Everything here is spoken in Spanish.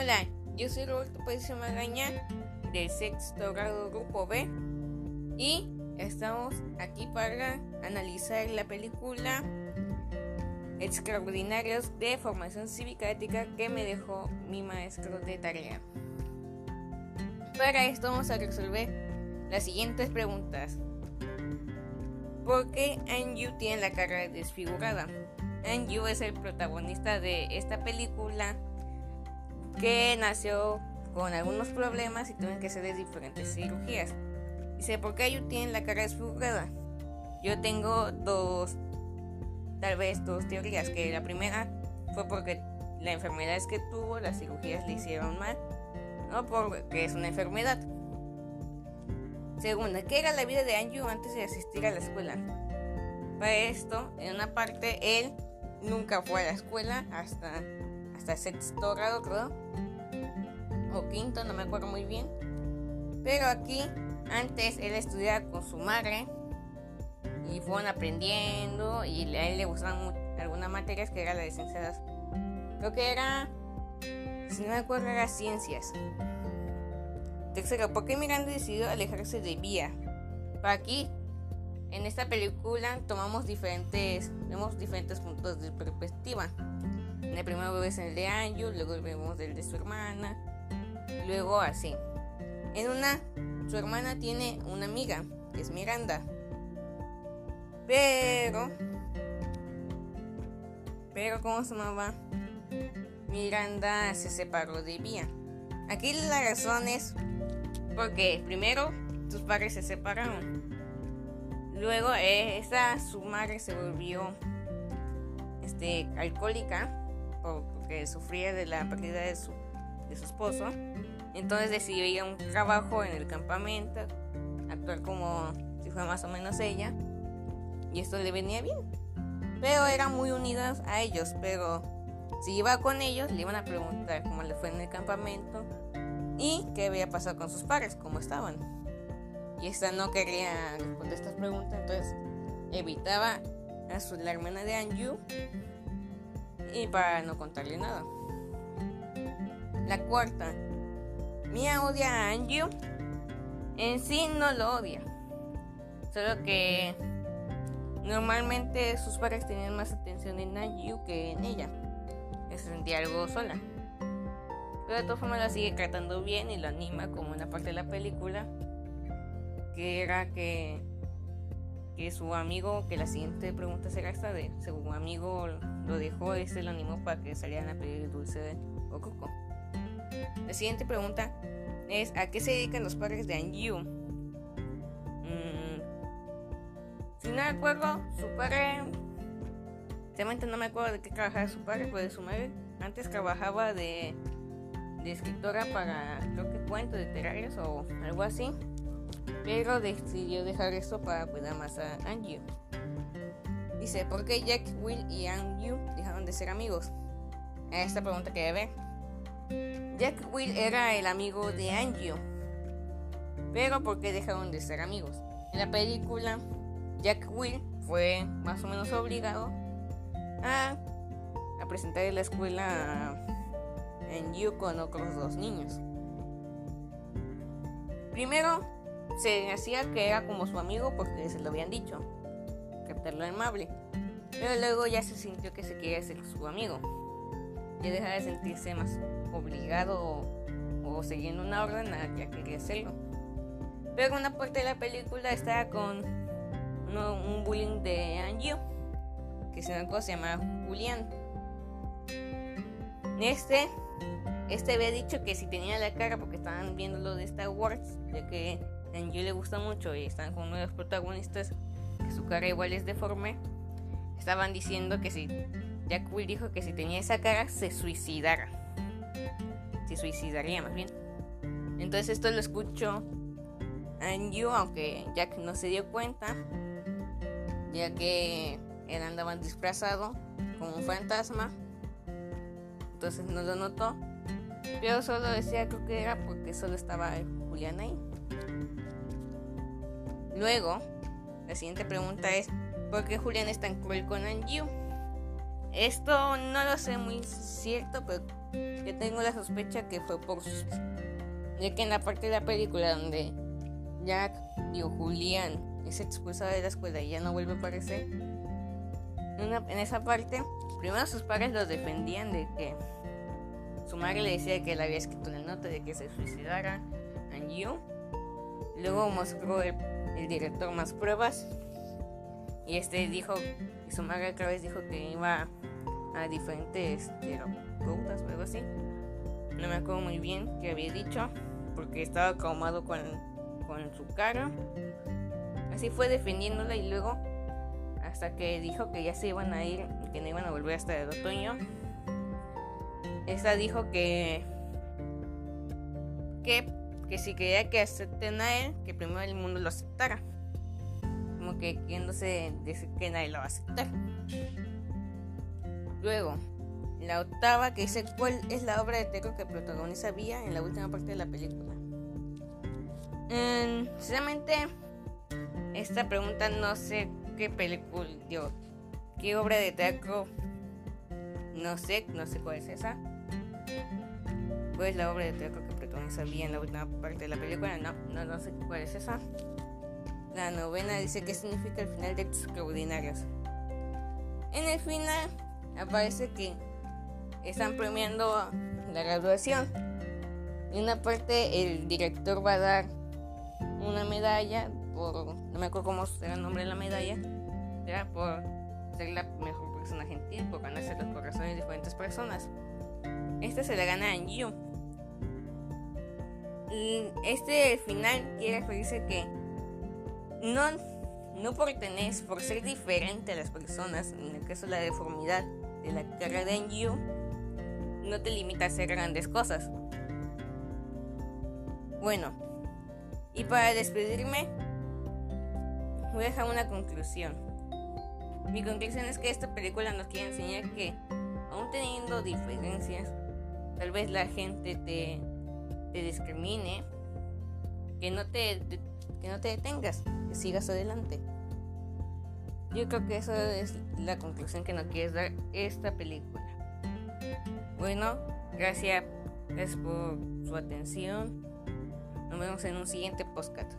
Hola, yo soy Roberto Pérez Magaña del sexto grado Grupo B y estamos aquí para analizar la película Extraordinarios de Formación Cívica Ética que me dejó mi maestro de tarea. Para esto vamos a resolver las siguientes preguntas. ¿Por qué Anju tiene la cara desfigurada? Anju es el protagonista de esta película que nació con algunos problemas y tuvo que hacer diferentes cirugías. Dice, ¿por qué Anju tiene la cara desfigurada? Yo tengo dos, tal vez dos teorías, que la primera fue porque la enfermedad que tuvo, las cirugías le hicieron mal, no porque es una enfermedad. Segunda, ¿qué era la vida de Anju antes de asistir a la escuela? Para esto, en una parte, él nunca fue a la escuela hasta, hasta sexto grado, creo. O quinto, no me acuerdo muy bien. Pero aquí, antes él estudiaba con su madre y fueron aprendiendo y a él le gustaban algunas materias que eran las licenciadas. Creo que era, si no me acuerdo, era ciencias. Tercero, ¿por qué Miranda decidió alejarse de Vía? Para aquí, en esta película tomamos diferentes, vemos diferentes puntos de perspectiva. El primero vemos el de Anju, luego vemos el de su hermana, luego así. En una, su hermana tiene una amiga, que es Miranda. Pero, pero ¿cómo se llamaba? Miranda se separó de Vía. Aquí la razón es porque primero sus padres se separaron. Luego esa su madre se volvió este alcohólica porque sufría de la pérdida de su, de su esposo. Entonces decidió ir a un trabajo en el campamento, actuar como si fuera más o menos ella. Y esto le venía bien. Pero eran muy unidas a ellos. Pero si iba con ellos, le iban a preguntar cómo le fue en el campamento y qué había pasado con sus padres, cómo estaban. Y esta no quería responder estas preguntas, entonces evitaba a su, la hermana de Anju y para no contarle nada. La cuarta, Mia odia a Anju. En sí no lo odia, solo que normalmente sus padres tenían más atención en Anju que en ella. Se sentía algo sola. Pero de todas formas la sigue tratando bien y lo anima como una parte de la película. Que era que, que su amigo, que la siguiente pregunta será esta de su amigo lo dejó, este lo animó para que salieran a pedir dulce o coco. La siguiente pregunta es ¿a qué se dedican los padres de Anju? Mm, si no me acuerdo, su padre Realmente no me acuerdo de qué trabajaba su padre, de su madre. Antes trabajaba de de escritora para, creo que cuentos literarios o algo así. Pero decidió dejar esto para cuidar más a Anju. Dice, ¿por qué Jack, Will y Anju dejaron de ser amigos? Esta pregunta que ver. Jack Will era el amigo de Anju. Pero ¿por qué dejaron de ser amigos? En la película, Jack Will fue más o menos obligado a, a presentar en la escuela en You con otros dos niños. Primero, se hacía que era como su amigo porque se lo habían dicho, captarlo amable. Pero luego ya se sintió que se quería ser su amigo. Ya dejaba de sentirse más obligado o, siguiendo una orden ya quería hacerlo. Pero una parte de la película estaba con un bullying de Anju, que se llama Julián. Este este había dicho que si tenía la cara, porque estaban viendo lo de Star Wars, ya que a Angie le gusta mucho y están con los protagonistas, que su cara igual es deforme, estaban diciendo que si Jack Will dijo que si tenía esa cara se suicidara. Se suicidaría más bien. Entonces esto lo escuchó Angie, aunque Jack no se dio cuenta, ya que él andaba disfrazado como un fantasma. Entonces no lo notó yo solo decía creo que era porque solo estaba Ahí. Luego, la siguiente pregunta es, ¿por qué Julián es tan cruel con Anju? Esto no lo sé muy cierto, pero yo tengo la sospecha que fue por. Ya que en la parte de la película donde Jack, y Julián, es expulsado de la escuela y ya no vuelve a aparecer, en, esa parte, primero sus padres los defendían de que su madre le decía que le había escrito una nota de que se suicidara, Luego mostró el, director más pruebas y este dijo, y su madre otra vez dijo que iba a diferentes terapeutas o algo así. No me acuerdo muy bien qué había dicho, porque estaba acomodado con, con su cara. Así fue defendiéndola y luego hasta que dijo que ya se iban a ir que no iban a volver hasta el otoño. Esta dijo que que, que si quería que acepten a él, que primero el mundo lo aceptara. Como que queriéndose decir que nadie lo va a aceptar. Luego, la octava que dice cuál es la obra de teatro que protagoniza Vía en la última parte de la película. Mm, sinceramente, esta pregunta no sé qué película, dio qué obra de teatro, no sé, no sé cuál es esa. ¿Cuál es la obra de teatro que protagoniza Vía en la última parte de la película? No, no, no sé cuál es esa. La novena dice qué significa el final de Extraordinarios. En el final aparece que están premiando la graduación. Y una parte el director va a dar una medalla por, no me acuerdo cómo será el nombre de la medalla, era por ser la mejor persona gentil, por ganarse los corazones de diferentes personas. Esta se la gana a. Este final quiere referirse que no, no por tener, por ser diferente a las personas, en el caso de la deformidad, de la carrera de Yu no te limita a hacer grandes cosas. Bueno, y para despedirme, voy a dejar una conclusión. Mi conclusión es que esta película nos quiere enseñar que, aún teniendo diferencias, tal vez la gente te, te discrimine, que no te, que no te detengas, que sigas adelante. Yo creo que eso es la conclusión que nos quiere dar esta película. Bueno, gracias, por su atención. Nos vemos en un siguiente podcast.